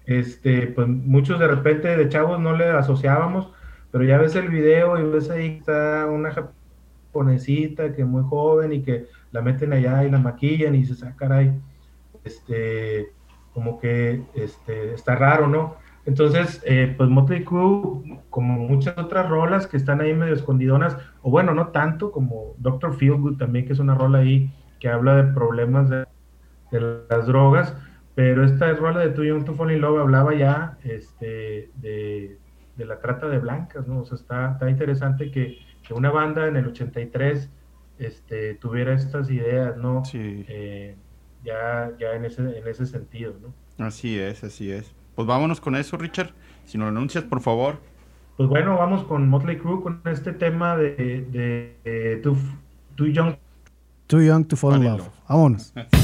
este, pues muchos de repente de chavos no le asociábamos, pero ya ves el video y ves ahí que está una japonesita que muy joven y que la meten allá y la maquillan y dices, ah, caray, este, como que este, está raro, ¿no? Entonces, eh, pues Motley Crue, como muchas otras rolas que están ahí medio escondidonas, o bueno, no tanto, como Doctor Feelgood también, que es una rola ahí que habla de problemas de, de las drogas, pero esta rola de Too Young to Fall in Love hablaba ya este, de, de la trata de blancas, ¿no? O sea, está, está interesante que, que una banda en el 83 este, tuviera estas ideas, ¿no? Sí. Eh, ya, ya en ese, en ese sentido, ¿no? Así es, así es. Pues vámonos con eso, Richard. Si nos lo anuncias, por favor. Pues bueno, vamos con Motley Crue con este tema de, de, de Too, Too Young Too Young to Fall in. Love. Vámonos.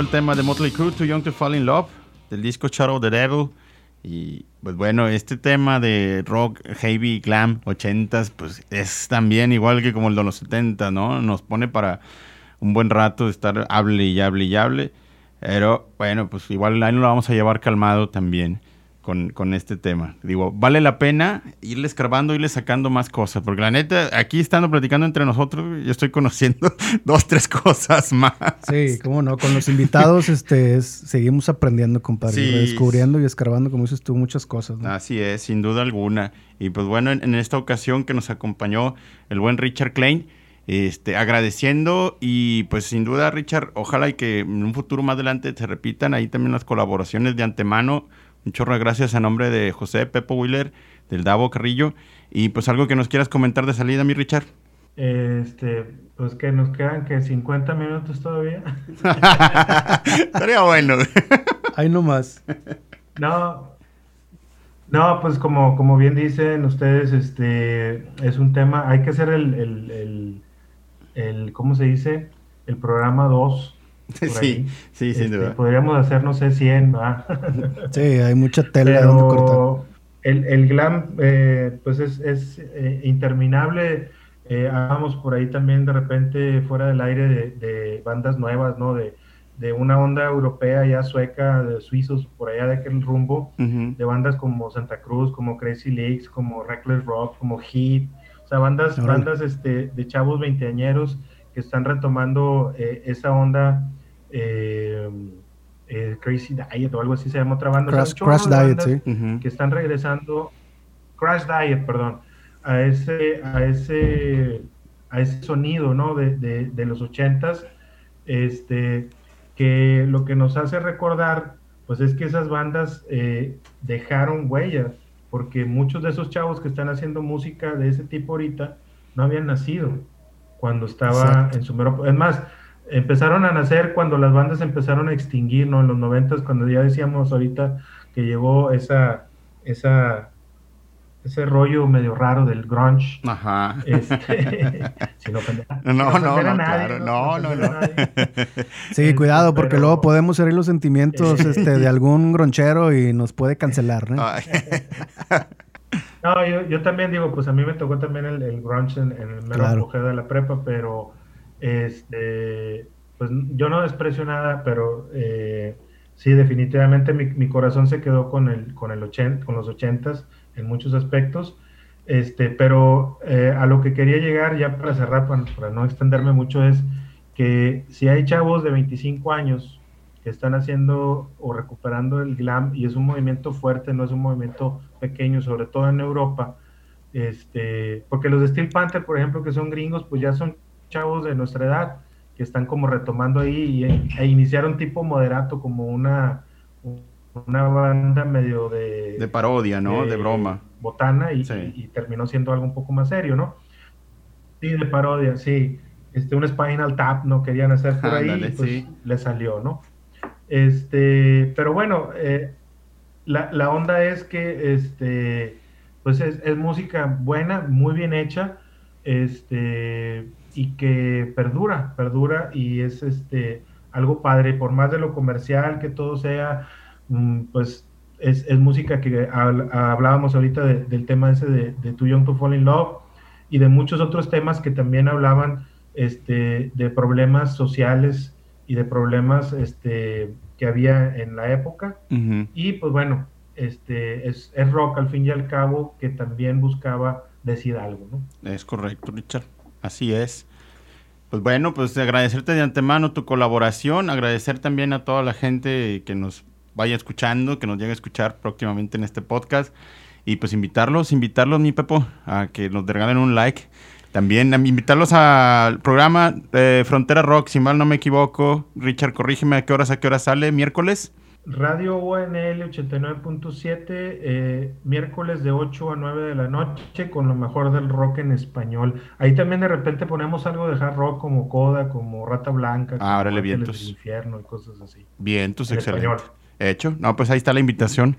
el tema de Motley Crue, Too Young to Fall in Love, del disco Shadow the Devil. Y pues bueno, este tema de rock, heavy, glam, 80s, pues es también igual que como el de los 70, ¿no? Nos pone para un buen rato de estar hable y hable y hable. Pero bueno, pues igual ahí lo vamos a llevar calmado también con, con este tema. Digo, vale la pena irle escarbando, irle sacando más cosas, porque la neta, aquí estando platicando entre nosotros, yo estoy conociendo dos, tres cosas más. Sí, cómo no, con los invitados este, es- seguimos aprendiendo, compadre, Sí. descubriendo y escarbando, como dices tú, muchas cosas. ¿no? Así es, sin duda alguna. Y pues bueno, en, en esta ocasión que nos acompañó el buen Richard Klein, este, agradeciendo y pues sin duda Richard, ojalá y que en un futuro más adelante se repitan ahí también las colaboraciones de antemano. Un chorro de gracias a nombre de José Pepo Wheeler, del Davo Carrillo. Y pues algo que nos quieras comentar de salida, mi Richard. Este, pues que nos quedan que 50 minutos todavía. Estaría bueno. Ahí nomás. No, no, pues como, como bien dicen ustedes, este es un tema, hay que hacer el, el, el, el- ¿cómo se dice? El programa 2. sí, sí, sin Este, duda. Podríamos hacer, no sé, 100, ¿va? Sí, hay mucha tela de donde cortar. Pero el, el glam, eh, pues es, es, eh, interminable. Eh, hablamos por ahí también de repente fuera del aire de, de bandas nuevas, ¿no? De, de una onda europea ya sueca, de suizos, por allá de aquel rumbo, Ujú. de bandas como Santa Cruz, como Crazy Leaks, como Reckless Rock, como Heat, o sea, bandas, bandas este, de chavos veinteañeros que están retomando eh, esa onda. Eh, eh, Crazy Diet o algo así se llama otra banda. Crash, Diet, sí. Que están regresando Crash Diet, perdón, a ese a ese a ese sonido, ¿no? de, de, de los ochentas, este que lo que nos hace recordar pues es que esas bandas eh, dejaron huella, porque muchos de esos chavos que están haciendo música de ese tipo ahorita no habían nacido cuando estaba Exacto. en su mero... Es más, empezaron a nacer cuando las bandas empezaron a extinguir, ¿no? En los noventas, cuando ya decíamos ahorita que llegó esa, esa, ese rollo medio raro del grunge. Ajá. Este, sin ofender, No, sin no, ofender no, nadie, claro, no, no. Sí, Este, cuidado, porque pero- luego podemos herir los sentimientos este, de algún gronchero y nos puede cancelar, ¿no? Ay. No, yo, yo también digo, pues a mí me tocó también el, el grunge en, en el mero Claro. apogeo de la prepa, pero este, pues yo no desprecio nada, pero eh, sí, definitivamente mi, corazón se quedó con el, con el ochen- con los ochentas en muchos aspectos. Este, pero eh, a lo que quería llegar, ya para cerrar, para, para no extenderme mucho, es que si hay chavos de 25 años que están haciendo o recuperando el glam, y es un movimiento fuerte, no es un movimiento pequeño, sobre todo en Europa, este, porque los de Steel Panther, por ejemplo, que son gringos, pues ya son chavos de nuestra edad, que están como retomando ahí y, e iniciaron tipo moderato, como una, una banda medio de, De parodia, ¿no? De broma. Botana y, Sí. y- y terminó siendo algo un poco más serio, ¿no? Sí, de parodia, sí. Este, un Spinal Tap, ¿no? Querían hacer por ahí, Ándale, pues sí. le salió, ¿no? Este, pero bueno, eh, la, la onda es que, este, pues es, es música buena, muy bien hecha, este, y que perdura, perdura y es, este, algo padre, por más de lo comercial que todo sea, mm, pues es, es música que habl- hablábamos ahorita de- del tema ese de, de Too Young to Fall in Love y de muchos otros temas que también hablaban este, de problemas sociales y de problemas este, que había en la época. Y pues bueno, este, es, es rock al fin y al cabo que también buscaba decir algo, ¿no? Es correcto, Richard. Así es. Pues bueno, pues agradecerte de antemano tu colaboración, agradecer también a toda la gente que nos vaya escuchando, que nos llegue a escuchar próximamente en este podcast y pues invitarlos, invitarlos, mi Pepo, a que nos regalen un like. También invitarlos al programa eh, Frontera Rock, si mal no me equivoco. Richard, corrígeme a qué horas, a qué hora sale, miércoles. Radio UNL 89.7, eh, miércoles de 8 a 9 de la noche con lo mejor del rock en español. Ahí también de repente ponemos algo de hard rock como Coda, como Rata Blanca, Ah, como vientos. del Infierno y cosas así. Bien, tus En excelente. español. Hecho. No, pues ahí está la invitación.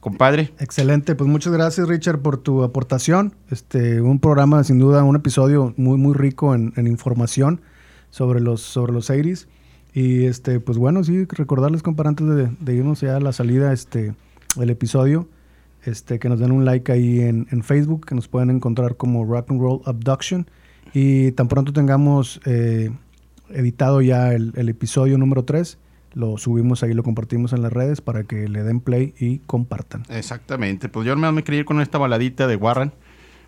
Compadre, Excelente, pues muchas gracias Richard por tu aportación. Este, un programa sin duda, un episodio muy muy rico en, en información sobre los sobre los 80s. Y este, pues bueno, sí, recordarles, compadre, antes de, irnos ya a la salida este, del episodio, este, que nos den un like ahí en, en Facebook, que nos pueden encontrar como Rock and Roll Abduction. Y tan pronto tengamos eh, editado ya el, episodio número 3, lo subimos ahí, lo compartimos en las redes para que le den play y compartan. Exactamente. Pues yo me quería ir con esta baladita de Warren,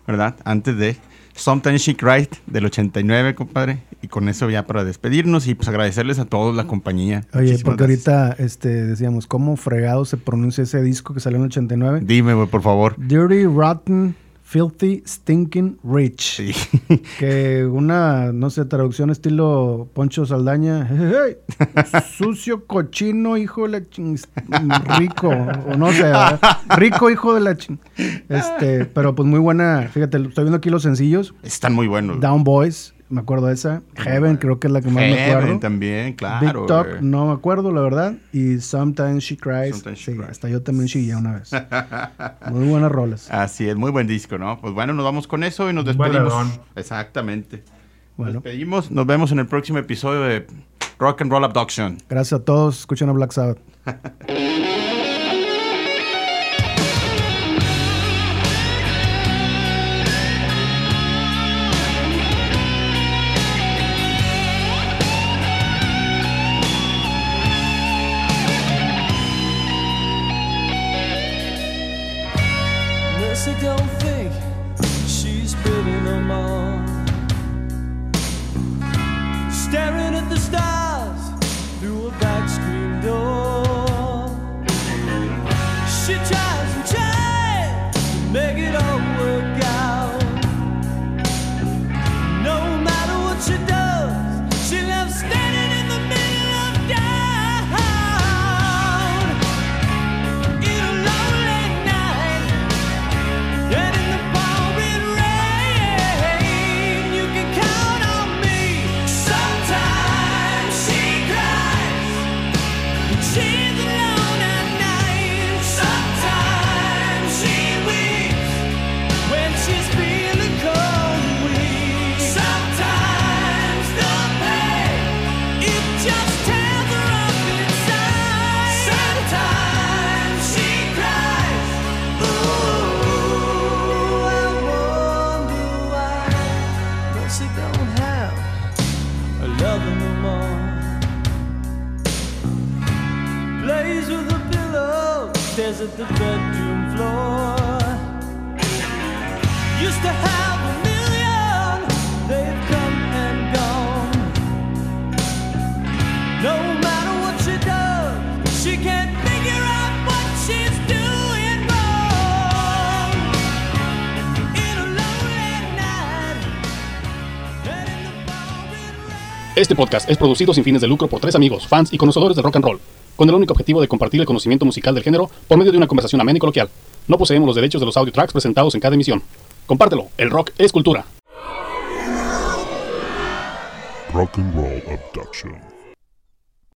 ¿verdad? Antes de Sometimes She Cried del 89, compadre. Y con eso ya para despedirnos y pues agradecerles a todos la compañía. Oye, Muchísimas porque gracias. ahorita este, decíamos, ¿cómo fregado se pronuncia ese disco que salió en el 89? Dime, güey, por favor. Dirty, Rotten, Filthy, Stinking Rich. Sí. Que una, no sé, traducción estilo Poncho Saldaña. "Hey, hey, sucio, cochino, hijo de la ching... Rico, o no sé, ¿verdad? rico, hijo de la ching... Este, pero pues muy buena. Fíjate, estoy viendo aquí los sencillos. Están muy buenos. Down Boys, me acuerdo de esa. Heaven, creo que es la que más me Heaven acuerdo. también, claro. Big Talk, no me acuerdo, la verdad. Y Sometimes She Cries. Sometimes She sí, Cries. hasta yo también chillé una vez. Muy buenas rolas. Así es, muy buen disco, ¿no? Pues bueno, nos vamos con eso y nos despedimos. Exactamente. Bueno. Nos despedimos, nos vemos en el próximo episodio de Rock and Roll Abduction. Gracias a todos. Escuchen a Black Sabbath. Este podcast es producido sin fines de lucro por tres amigos, fans y conocedores de rock and roll, con el único objetivo de compartir el conocimiento musical del género por medio de una conversación amena y coloquial. No poseemos los derechos de los audio tracks presentados en cada emisión. Compártelo, el rock es cultura. Rock and Roll Abduction.